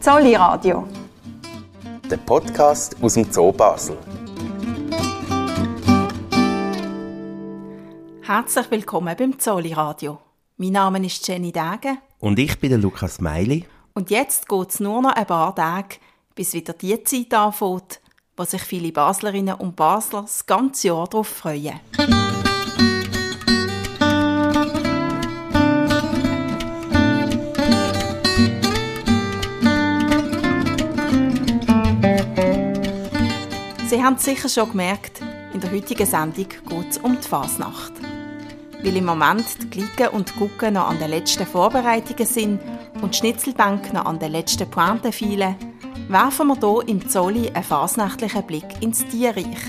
Zolli Radio. Der Podcast aus dem Zoo Basel. Herzlich willkommen beim Zolli Radio. Mein Name ist Jenny Dage. Und ich bin der Lukas Meili. Und jetzt geht es nur noch ein paar Tage, bis wieder die Zeit anfängt, wo sich viele Baslerinnen und Basler das ganze Jahr darauf freuen. Haben es sicher schon gemerkt, in der heutigen Sendung geht es um die Fasnacht. Weil im Moment die Glicken und Gucken noch an den letzten Vorbereitungen sind und die Schnitzelbänke noch an den letzten Pointen feilen, werfen wir hier im Zolli einen fasnächtlichen Blick ins Tierreich.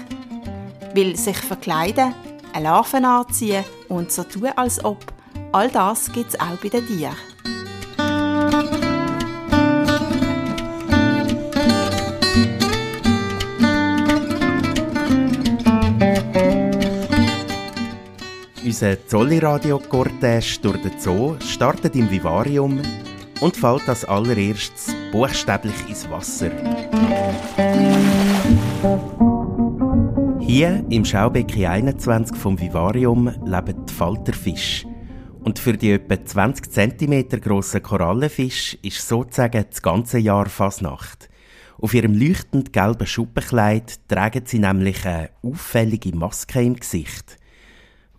Weil sich verkleiden, eine Larven anziehen und so tun als ob, all das gibt es auch bei den Tieren. Unser Zolli-Radio-Cortège durch den Zoo startet im Vivarium und fällt als allererstes buchstäblich ins Wasser. Hier im Schaubecken 21 vom Vivarium leben die Falterfische. Und für die etwa 20 cm grossen Korallenfisch ist sozusagen das ganze Jahr Fasnacht. Auf ihrem leuchtend gelben Schuppenkleid tragen sie nämlich eine auffällige Maske im Gesicht.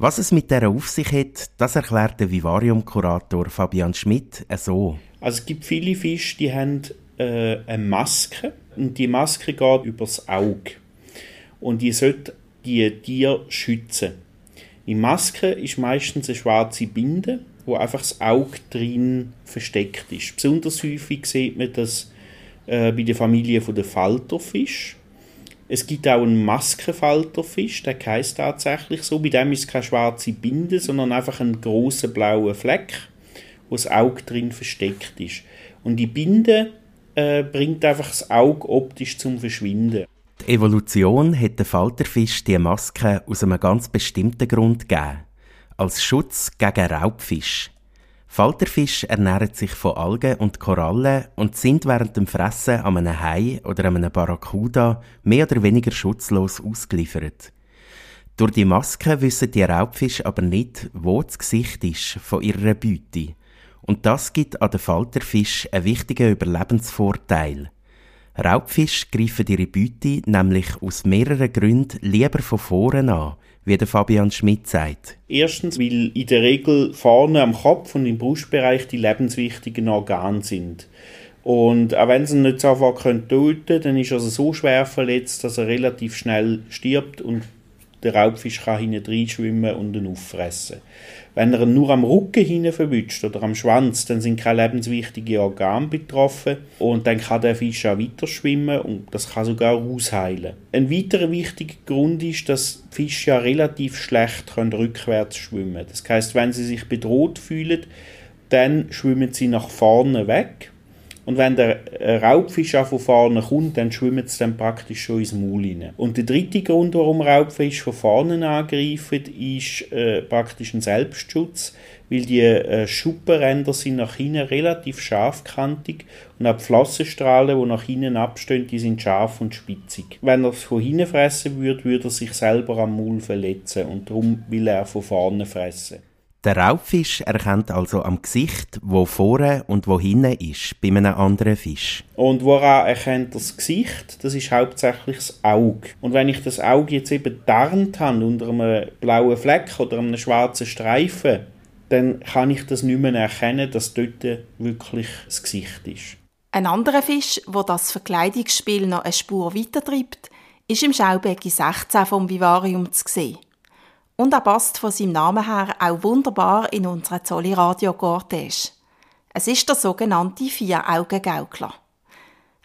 Was es mit der auf sich hat, das erklärt der Vivarium-Kurator Fabian Schmidt so. Also es gibt viele Fische, die haben äh, eine Maske und die Maske geht übers Auge und die sollte die Tiere schützen. Die Maske ist meistens eine schwarze Binde, wo einfach das Auge drin versteckt ist. Besonders häufig sieht man das äh, bei der Familie der Falterfisch. Es gibt auch einen Maskenfalterfisch, der heißt tatsächlich so. Bei dem ist es keine schwarze Binde, sondern einfach ein großer blauer Fleck, wo das Auge drin versteckt ist. Und die Binde äh, bringt einfach das Auge optisch zum Verschwinden. Die Evolution hat den Falterfisch die Maske aus einem ganz bestimmten Grund gegeben. Als Schutz gegen Raubfisch. Falterfische ernähren sich von Algen und Korallen und sind während dem Fressen an einem Hai oder einem Barracuda mehr oder weniger schutzlos ausgeliefert. Durch die Maske wissen die Raubfische aber nicht, wo das Gesicht ist von ihrer Beute. Und das gibt an den Falterfisch einen wichtigen Überlebensvorteil. Raubfische greifen ihre Beute nämlich aus mehreren Gründen lieber von vorne an, wie der Fabian Schmidt sagt. Erstens, weil in der Regel vorne am Kopf und im Brustbereich die lebenswichtigen Organe sind. Und auch wenn sie ihn nicht sofort töten können, dann ist er so schwer verletzt, dass er relativ schnell stirbt und der Raubfisch kann hinein schwimmen und ihn auffressen. Wenn er nur am Rücken hinein verwünscht oder am Schwanz, dann sind keine lebenswichtigen Organe betroffen und dann kann der Fisch auch weiter schwimmen und das kann sogar ausheilen. Ein weiterer wichtiger Grund ist, dass Fische ja relativ schlecht können rückwärts schwimmen. können. Das heißt, wenn sie sich bedroht fühlen, dann schwimmen sie nach vorne weg und wenn der Raubfisch auch von vorne kommt, dann schwimmt es dann praktisch schon ins Maul rein. Und der dritte Grund, warum Raubfisch von vorne angreifen, ist äh, praktisch ein Selbstschutz, weil die äh, Schuppenränder sind nach hinten relativ scharfkantig und auch die Flossenstrahlen, die nach hinten abstehen, die sind scharf und spitzig. Wenn er es von hinten fressen würde, würde er sich selber am Maul verletzen und darum will er von vorne fressen. Der Raubfisch erkennt also am Gesicht, wo vorne und wo hinten ist, bei einem anderen Fisch. Und woran erkennt das Gesicht? Das ist hauptsächlich das Auge. Und wenn ich das Auge jetzt eben tarnt habe unter einem blauen Fleck oder einem schwarzen Streifen, dann kann ich das nicht mehr erkennen, dass dort wirklich das Gesicht ist. Ein anderer Fisch, wo das Verkleidungsspiel noch eine Spur weitertreibt, ist im Schaubecken 16 vom Vivarium zu sehen. Und er passt von seinem Namen her auch wunderbar in unsere Zolli Radio Cortège. Es ist der sogenannte Vier-Augen-Gaukler.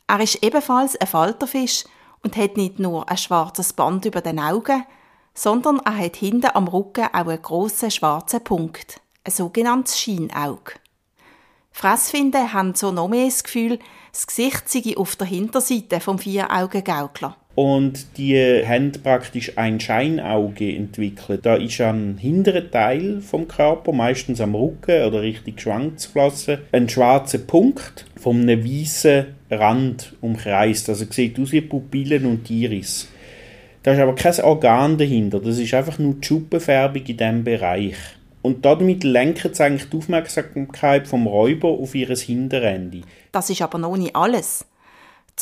Er ist ebenfalls ein Falterfisch und hat nicht nur ein schwarzes Band über den Augen, sondern er hat hinten am Rücken auch einen grossen schwarzen Punkt, ein sogenanntes Scheinauge. Fressfinden haben so noch mehr das Gefühl, das Gesicht sei auf der Hinterseite vom Vier-Augen-Gaukler und die haben praktisch ein Scheinauge entwickelt. Da ist am hinteren Teil vom Körper, meistens am Rücken oder richtig Schwanzflosse, ein schwarzer Punkt von einem weißen Rand umkreist. Also sieht aus wie Pupillen und Iris. Da ist aber kein Organ dahinter. Das ist einfach nur die Schuppenfärbung in diesem Bereich. Und damit lenken sie eigentlich die Aufmerksamkeit vom Räuber auf ihr Hinterende. Das ist aber noch nicht alles.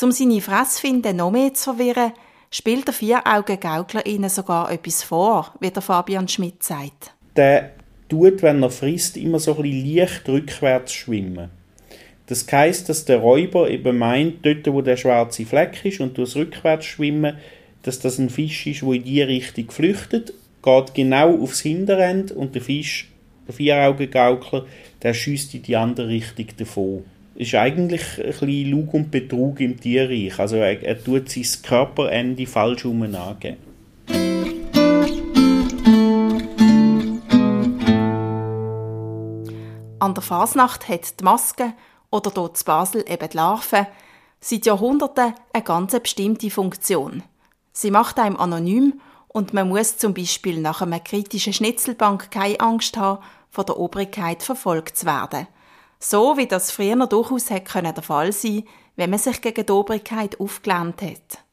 Um seine Fressfinde noch mehr zu verwirren, spielt der Vieraugen-Gaukler ihnen sogar etwas vor, wie der Fabian Schmidt sagt. Der tut, wenn er frisst, immer so ein leicht rückwärts schwimmen. Das heisst, dass der Räuber eben meint, dort wo der schwarze Fleck ist und das rückwärts schwimmen, dass das ein Fisch ist, wo in die Richtung flüchtet, geht genau aufs Hinterend und der Fisch, der Vieraugengaukler, der schießt in die andere Richtung davon. Ist eigentlich ein bisschen Lug und Betrug im Tierreich. Also er, er tut sein Körperende falsch herum. An der Fasnacht hat die Maske oder dort in Basel eben die Larve seit Jahrhunderten eine ganz bestimmte Funktion. Sie macht einem anonym und man muss zum Beispiel nach einer kritischen Schnitzelbank keine Angst haben, von der Obrigkeit verfolgt zu werden. So wie das früher durchaus hätte der Fall sein wenn man sich gegen die Obrigkeit aufgelehnt hat.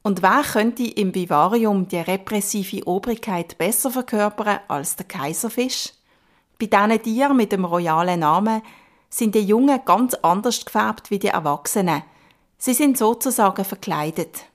Und wer könnte im Vivarium die repressive Obrigkeit besser verkörpern als der Kaiserfisch? Bei diesen Tieren mit dem royalen Namen sind die Jungen ganz anders gefärbt wie die Erwachsenen. Sie sind sozusagen verkleidet.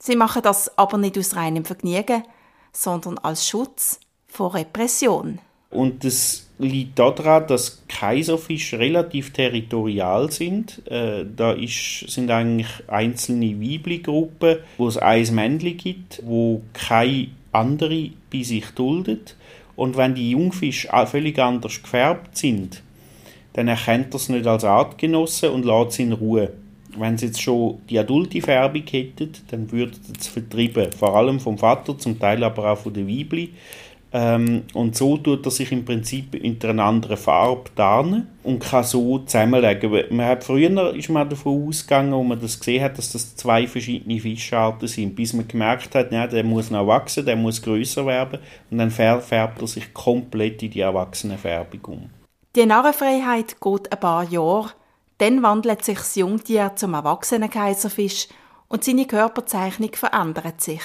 Sie machen das aber nicht aus reinem Vergnügen, sondern als Schutz vor Repression. Und das liegt daran, dass Kaiserfische relativ territorial sind. Äh, da ist, sind eigentlich einzelne Weibli-Gruppen, wo es ein Männchen gibt, wo keine andere bei sich duldet. Und wenn die Jungfische völlig anders gefärbt sind, dann erkennt er es nicht als Artgenosse und lässt sie in Ruhe. Wenn sie jetzt schon die adulte Färbung hätten, dann würde es vertrieben. Vor allem vom Vater, zum Teil aber auch von der Weibli. Ähm, und so tut er sich im Prinzip in einer anderen Farbe tarnen und kann so zusammenlegen. Man hat früher ist man davon ausgegangen, wo man das gesehen hat, dass das zwei verschiedene Fischarten sind, bis man gemerkt hat, ja, der muss noch wachsen, der muss größer werden und dann färbt er sich komplett in die erwachsene Färbung um. Die Narrenfreiheit geht ein paar Jahre, dann wandelt sich das Jungtier zum erwachsenen Kaiserfisch und seine Körperzeichnung verändert sich.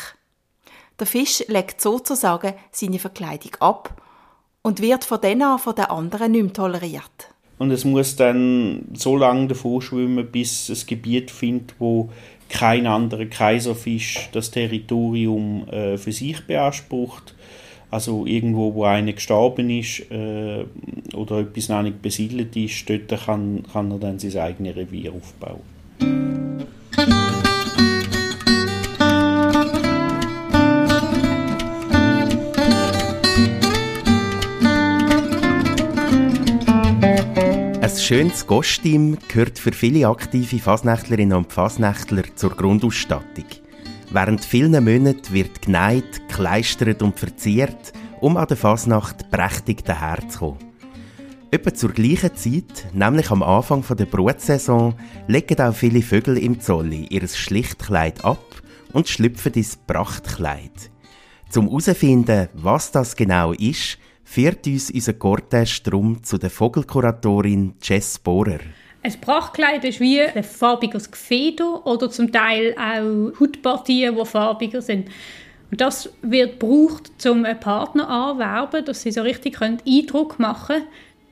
Der Fisch legt sozusagen seine Verkleidung ab und wird von dann an von den anderen nicht mehr toleriert. Und es muss dann so lange davor schwimmen, bis es Gebiet findet, wo kein anderer Kaiserfisch das Territorium äh, für sich beansprucht. Also irgendwo, wo einer gestorben ist äh, oder etwas noch nicht besiedelt ist, dort kann, kann er dann sein eigenes Revier aufbauen. Schönes Kostüm gehört für viele aktive Fasnächtlerinnen und Fasnächtler zur Grundausstattung. Während vielen Monaten wird geneigt, gekleistert und verziert, um an der Fasnacht prächtig daherzukommen. Etwa zur gleichen Zeit, nämlich am Anfang der Brutsaison, legen auch viele Vögel im Zolli ihr Schlichtkleid ab und schlüpfen ins Prachtkleid. Zum herausfinden, was das genau ist, führt uns unser Cortège drum zu der Vogelkuratorin Jess Bohrer. Ein Prachtkleid ist wie ein farbiges Gefeder oder zum Teil auch Hautpartien, die farbiger sind. Und das wird gebraucht, um einen Partner anzuwerben, dass sie so richtig Eindruck machen können.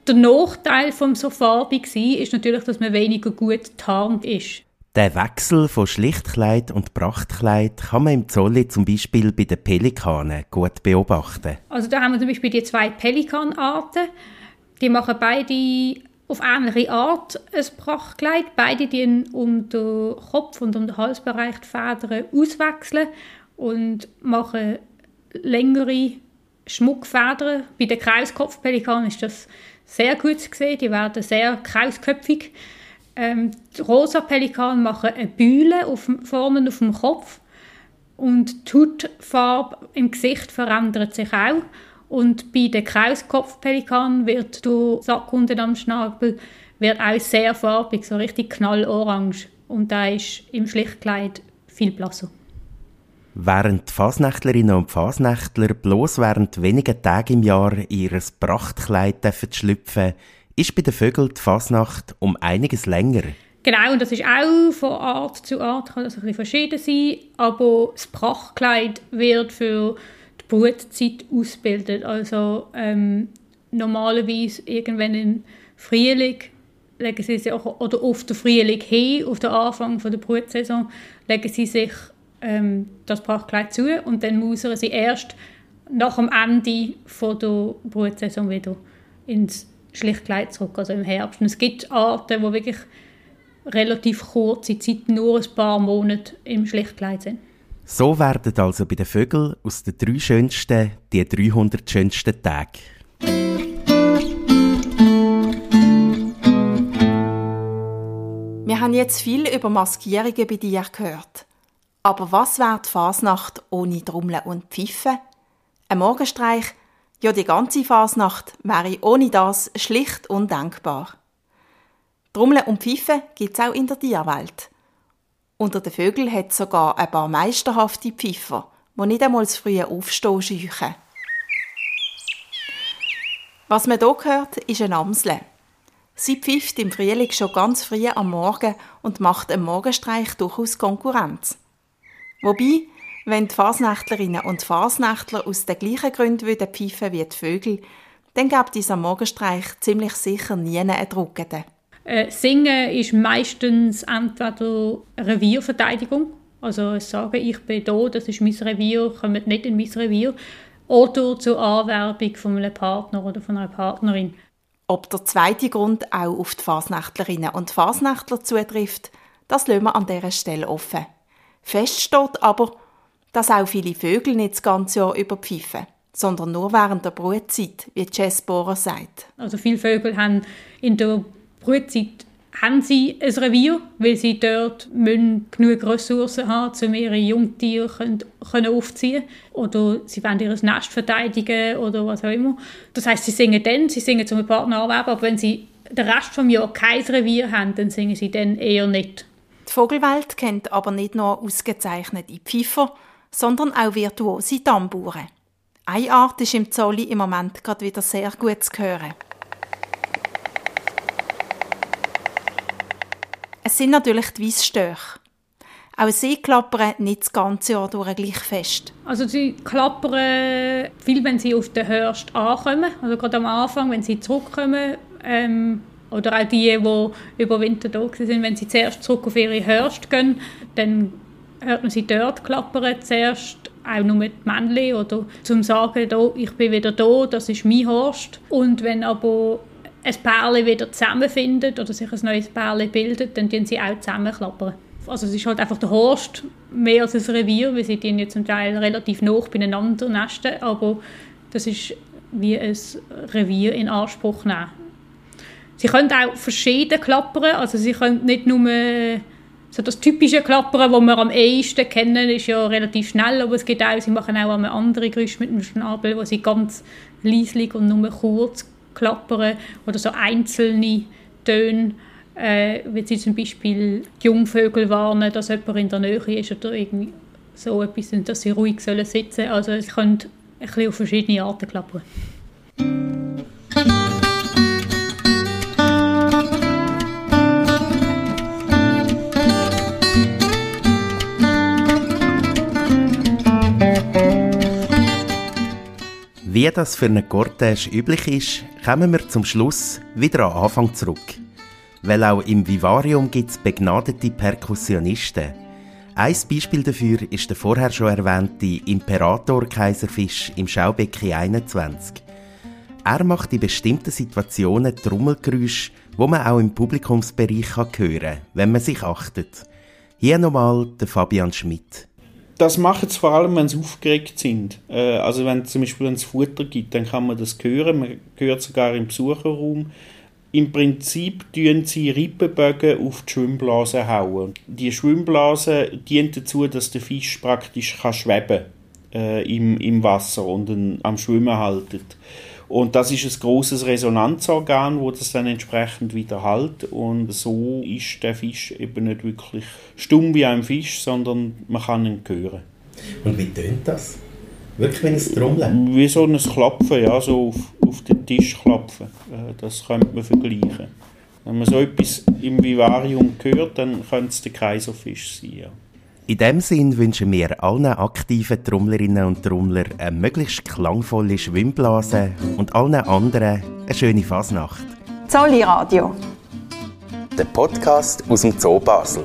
Der Nachteil vom so farbig sein ist natürlich, dass man weniger gut tarnt ist. Der Wechsel von Schlichtkleid und Prachtkleid kann man im Zolli zum Beispiel bei den Pelikanen gut beobachten. Also da haben wir zum Beispiel die zwei Pelikanarten. Die machen beide auf ähnliche Art ein Prachtkleid. Beide die um den Kopf und um den Halsbereich die Federn auswechseln und machen längere Schmuckfedern. Bei den Krauskopfpelikanen ist das sehr gut zu sehen. Die werden sehr krausköpfig. Ähm, die rosa Pelikan machen eine Bühle auf, vorne auf dem Kopf und die Hautfarbe im Gesicht verändert sich auch. Und bei den Krauskopfpelikan wird der Sack unten am Schnabel wird auch sehr farbig, so richtig knallorange. Und da ist im Schlichtkleid viel blasser. Während die Fasnächtlerinnen und Fasnächtler bloß während weniger Tage im Jahr ihr Prachtkleid schlüpfen ist bei den Vögeln die Fasnacht um einiges länger. Genau, und das ist auch von Art zu Art, kann das ein bisschen verschieden sein, aber das Prachtkleid wird für die Brutzeit ausgebildet. Also ähm, normalerweise irgendwann im Frühling legen sie sich, oder auf den Frühling hin, auf den Anfang der Brutsaison, legen sie sich ähm, das Prachtkleid zu und dann musern sie erst nach dem Ende der Brutsaison wieder ins Schlichtkleid zurück, also im Herbst. Und es gibt Arten, die wirklich relativ kurze Zeit, nur ein paar Monate im Schlichtkleid sind. So werden also bei den Vögeln aus den drei schönsten die 300 schönsten Tage. Wir haben jetzt viel über Maskierungen bei dir gehört. Aber was wäre die Fasnacht ohne Trommeln und Pfeifen? Ein Morgenstreich, ja die ganze Fasnacht, wäre ohne das schlicht undenkbar. Trommeln und Pfeifen gibt es auch in der Tierwelt. Unter den Vögeln hat sogar ein paar meisterhafte Pfeifer, die nicht einmal das frühe Aufstehen scheuchen. Was man hier hört, ist ein Amsel. Sie pfeift im Frühling schon ganz früh am Morgen und macht im Morgenstreich durchaus Konkurrenz. Wobei, wenn die Fasnächtlerinnen und Fasnächtler aus den gleichen Gründen pfeifen wie die Vögel, dann gibt dieser Morgenstreich ziemlich sicher nie einen Druckenden. Äh, Singen ist meistens entweder Revierverteidigung, also sagen, ich bin da, das ist mein Revier, kommt nicht in mein Revier, oder zur Anwerbung von einem Partner oder von einer Partnerin. Ob der zweite Grund auch auf die Fasnächtlerinnen und Fasnächtler zutrifft, das lassen wir an dieser Stelle offen. Fest steht aber, dass auch viele Vögel nicht das ganze Jahr überpfeifen, sondern nur während der Brutzeit, wie Jess Bohrer sagt. Also viele Vögel haben in der Brutzeit haben sie ein Revier, weil sie dort genug Ressourcen haben, um ihre Jungtiere können, können aufziehen Oder sie wollen ihr Nest verteidigen oder was auch immer. Das heißt, sie singen dann, sie singen zum Partner anwerben, aber wenn sie den Rest des Jahres kein Revier haben, dann singen sie dann eher nicht. Die Vogelwelt kennt aber nicht nur ausgezeichnete Pfeifer, sondern auch virtuose Tamburen. Eine Art ist im Zolli im Moment gerade wieder sehr gut zu hören. Es sind natürlich die Weissstörche. Auch sie klappern nicht das ganze Jahr durch gleich fest. Also sie klappern viel, wenn sie auf den Hörst ankommen. Also gerade am Anfang, wenn sie zurückkommen. Ähm, oder auch die, die über Winter da sind, wenn sie zuerst zurück auf ihre Hörst gehen, dann hört man sie dort klappern zuerst auch nur mit Männchen oder zum sagen, da, ich bin wieder da, das ist mein Horst. Und wenn aber ein Pärchen wieder zusammenfindet oder sich ein neues Pärchen bildet, dann tun sie auch zusammenklappern. Also es ist halt einfach der Horst mehr als ein Revier, weil sie ja zum Teil relativ nah beieinander nesten, aber das ist wie ein Revier in Anspruch nehmen. Sie können auch verschieden klappern, also sie können nicht nur so das typische Klappern, das wir am ehesten kennen, ist ja relativ schnell, aber es gibt auch, sie machen auch eine andere Geräusche mit dem Schnabel, wo sie ganz leislich und nur kurz klappern oder so einzelne Töne, äh, wie sie zum Beispiel die Jungvögel warnen, dass jemand in der Nähe ist oder irgendwie so etwas, dass sie ruhig sitzen sollen. Also sie können ein bisschen auf verschiedene Arten klappern. Wie das für einen Cortège üblich ist, kommen wir zum Schluss wieder an Anfang zurück. Weil auch im Vivarium gibt es begnadete Perkussionisten. Ein Beispiel dafür ist der vorher schon erwähnte Imperator-Kaiserfisch im Schaubecken 21. Er macht in bestimmten Situationen Trommelgeräusche, wo man auch im Publikumsbereich hören kann, wenn man sich achtet. Hier nochmal der Fabian Schmidt das machen sie vor allem, wenn sie aufgeregt sind. Äh, also wenn es zum Beispiel ein Futter gibt, dann kann man das hören. Man hört sogar im Besucherraum. Im Prinzip tun sie Rippenbögen auf die Schwimmblase hauen. Die Schwimmblase dient dazu, dass der Fisch praktisch kann schweben äh, im, im Wasser und am Schwimmen haltet. Und das ist ein großes Resonanzorgan, wo das dann entsprechend wieder halt. Und so ist der Fisch eben nicht wirklich stumm wie ein Fisch, sondern man kann ihn hören. Und wie tönt das? Wirklich wie ein Trommeln? Wie so ein Klopfen, ja, so auf, auf den Tisch klopfen. Äh, das könnte man vergleichen. Wenn man so etwas im Vivarium hört, dann könnte es der Kaiserfisch sein. Ja. In dem Sinn wünschen wir allen aktiven Trommlerinnen und Trommler eine möglichst klangvolle Schwimmblase und allen anderen eine schöne Fasnacht. Zolli Radio. Der Podcast aus dem Zoo Basel.